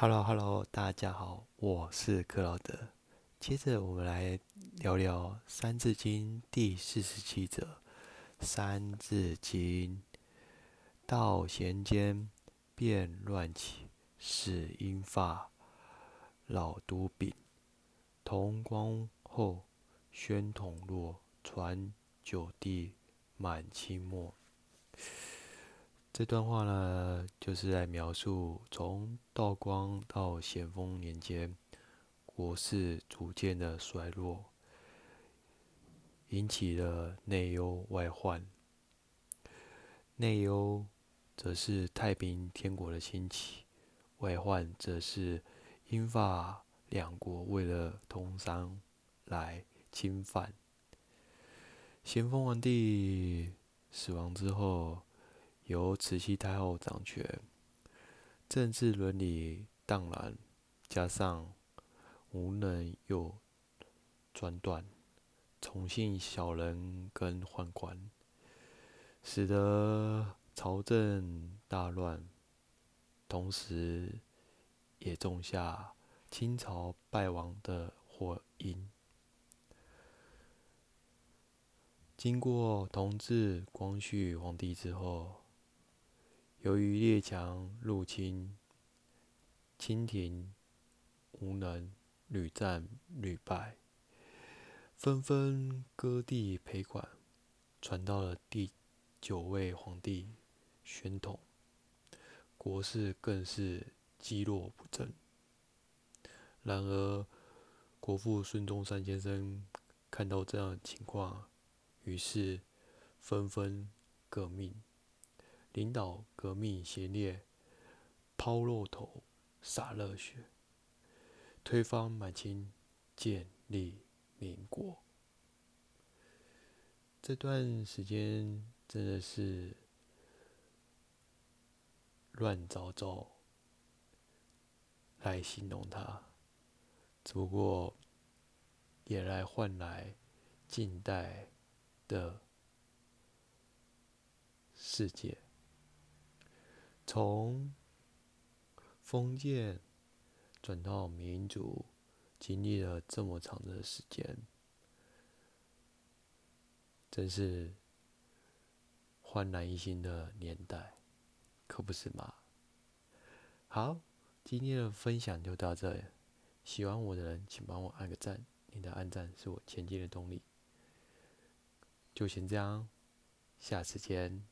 Hello，Hello，大家好，我是克劳德。接着我们来聊聊《三字经》第四十七则，《三字经》：道咸间，变乱起，始英发，老都丙。同光后，宣统落，传九帝，满清末。这段话呢，就是来描述从道光到咸丰年间，国势逐渐的衰落，引起了内忧外患。内忧则是太平天国的兴起，外患则是英法两国为了通商来侵犯。咸丰皇帝死亡之后。由慈禧太后掌权，政治伦理荡然，加上无能又专断，宠幸小人跟宦官，使得朝政大乱，同时也种下清朝败亡的祸因。经过同治、光绪皇帝之后。由于列强入侵，清廷无能，屡战屡败，纷纷割地赔款，传到了第九位皇帝宣统，国势更是积弱不振。然而，国父孙中山先生看到这样的情况，于是纷纷革命。领导革命先烈，抛落头，洒热血，推翻满清，建立民国。这段时间真的是乱糟糟来形容它，只不过也来换来近代的世界。从封建转到民主，经历了这么长的时间，真是焕然一新的年代，可不是吗？好，今天的分享就到这里。喜欢我的人，请帮我按个赞，你的按赞是我前进的动力。就先这样，下次见。